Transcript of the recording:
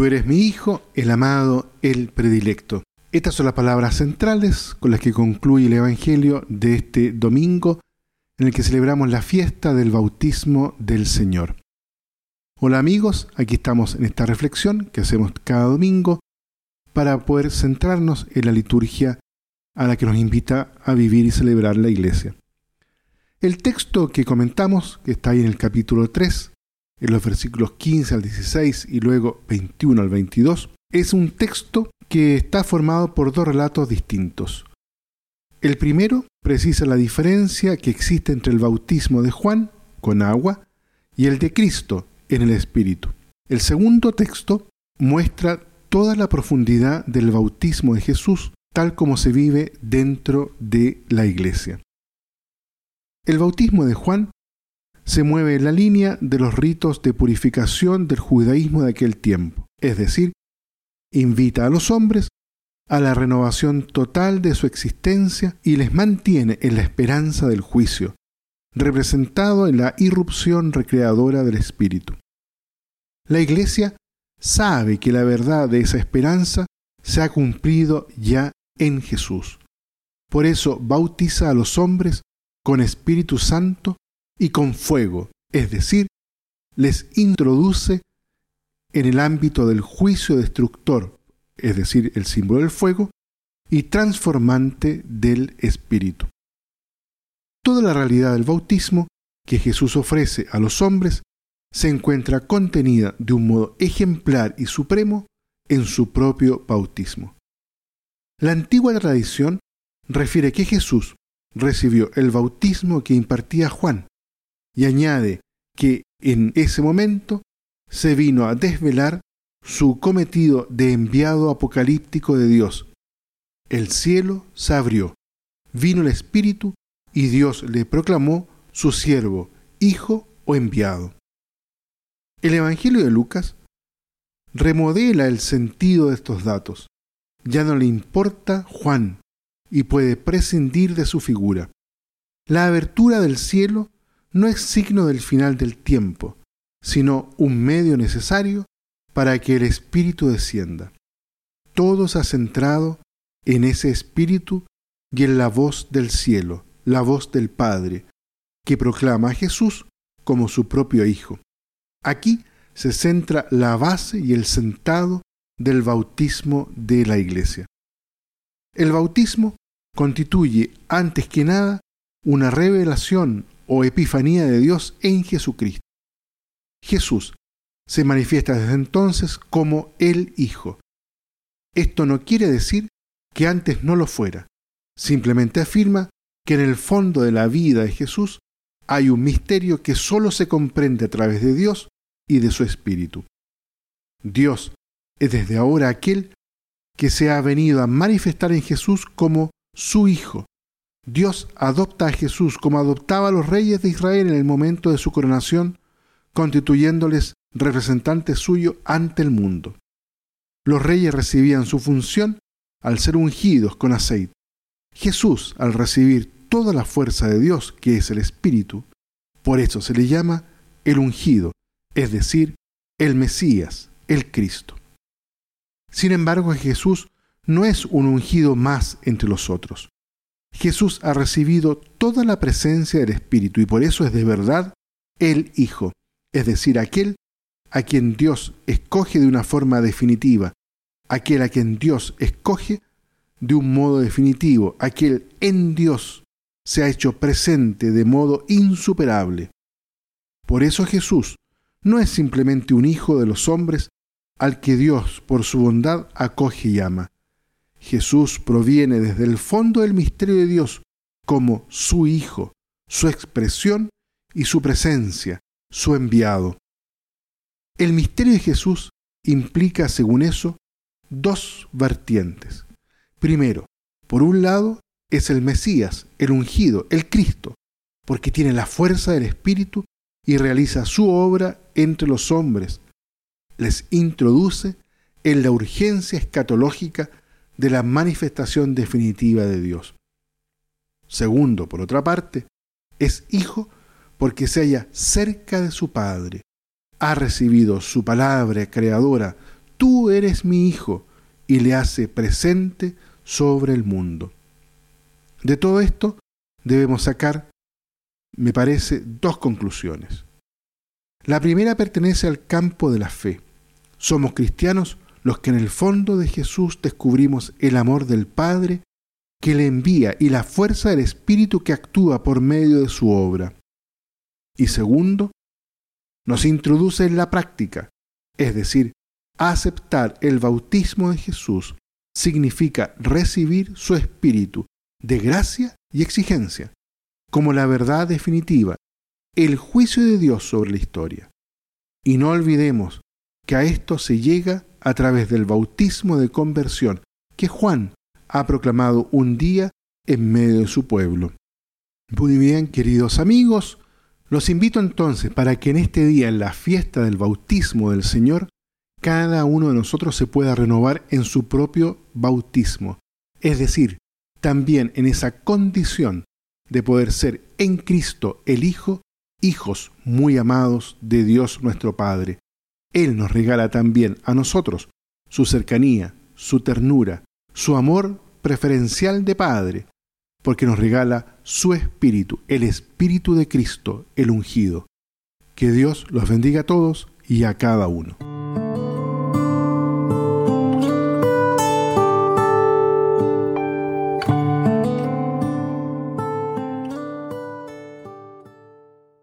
Tú eres mi Hijo, el amado, el predilecto. Estas son las palabras centrales con las que concluye el Evangelio de este domingo en el que celebramos la fiesta del bautismo del Señor. Hola amigos, aquí estamos en esta reflexión que hacemos cada domingo para poder centrarnos en la liturgia a la que nos invita a vivir y celebrar la iglesia. El texto que comentamos, que está ahí en el capítulo 3, en los versículos 15 al 16 y luego 21 al 22, es un texto que está formado por dos relatos distintos. El primero precisa la diferencia que existe entre el bautismo de Juan, con agua, y el de Cristo, en el Espíritu. El segundo texto muestra toda la profundidad del bautismo de Jesús tal como se vive dentro de la iglesia. El bautismo de Juan se mueve en la línea de los ritos de purificación del judaísmo de aquel tiempo, es decir, invita a los hombres a la renovación total de su existencia y les mantiene en la esperanza del juicio, representado en la irrupción recreadora del Espíritu. La Iglesia sabe que la verdad de esa esperanza se ha cumplido ya en Jesús. Por eso bautiza a los hombres con Espíritu Santo y con fuego, es decir, les introduce en el ámbito del juicio destructor, es decir, el símbolo del fuego, y transformante del Espíritu. Toda la realidad del bautismo que Jesús ofrece a los hombres se encuentra contenida de un modo ejemplar y supremo en su propio bautismo. La antigua tradición refiere que Jesús recibió el bautismo que impartía Juan y añade que en ese momento se vino a desvelar su cometido de enviado apocalíptico de Dios. El cielo se abrió, vino el Espíritu y Dios le proclamó su siervo, hijo o enviado. El Evangelio de Lucas remodela el sentido de estos datos. Ya no le importa Juan y puede prescindir de su figura. La abertura del cielo no es signo del final del tiempo, sino un medio necesario para que el Espíritu descienda. Todo se ha centrado en ese Espíritu y en la voz del cielo, la voz del Padre, que proclama a Jesús como su propio Hijo. Aquí se centra la base y el sentado del bautismo de la Iglesia. El bautismo constituye, antes que nada, una revelación o epifanía de Dios en Jesucristo. Jesús se manifiesta desde entonces como el Hijo. Esto no quiere decir que antes no lo fuera, simplemente afirma que en el fondo de la vida de Jesús hay un misterio que sólo se comprende a través de Dios y de su Espíritu. Dios es desde ahora aquel que se ha venido a manifestar en Jesús como su Hijo. Dios adopta a Jesús como adoptaba a los reyes de Israel en el momento de su coronación, constituyéndoles representantes suyos ante el mundo. Los reyes recibían su función al ser ungidos con aceite. Jesús, al recibir toda la fuerza de Dios, que es el Espíritu, por eso se le llama el ungido, es decir, el Mesías, el Cristo. Sin embargo, Jesús no es un ungido más entre los otros. Jesús ha recibido toda la presencia del Espíritu y por eso es de verdad el Hijo, es decir, aquel a quien Dios escoge de una forma definitiva, aquel a quien Dios escoge de un modo definitivo, aquel en Dios se ha hecho presente de modo insuperable. Por eso Jesús no es simplemente un hijo de los hombres al que Dios, por su bondad, acoge y ama. Jesús proviene desde el fondo del misterio de Dios como su Hijo, su expresión y su presencia, su enviado. El misterio de Jesús implica, según eso, dos vertientes. Primero, por un lado, es el Mesías, el ungido, el Cristo, porque tiene la fuerza del Espíritu y realiza su obra entre los hombres, les introduce en la urgencia escatológica de la manifestación definitiva de Dios. Segundo, por otra parte, es hijo porque se halla cerca de su Padre, ha recibido su palabra creadora tú eres mi hijo, y le hace presente sobre el mundo. De todo esto debemos sacar, me parece, dos conclusiones. La primera pertenece al campo de la fe. Somos cristianos los que en el fondo de Jesús descubrimos el amor del Padre que le envía y la fuerza del Espíritu que actúa por medio de su obra. Y segundo, nos introduce en la práctica, es decir, aceptar el bautismo de Jesús significa recibir su Espíritu de gracia y exigencia, como la verdad definitiva, el juicio de Dios sobre la historia. Y no olvidemos que a esto se llega a través del bautismo de conversión que Juan ha proclamado un día en medio de su pueblo. Muy bien, queridos amigos, los invito entonces para que en este día, en la fiesta del bautismo del Señor, cada uno de nosotros se pueda renovar en su propio bautismo, es decir, también en esa condición de poder ser en Cristo el Hijo, hijos muy amados de Dios nuestro Padre. Él nos regala también a nosotros su cercanía, su ternura, su amor preferencial de Padre, porque nos regala su Espíritu, el Espíritu de Cristo, el ungido. Que Dios los bendiga a todos y a cada uno.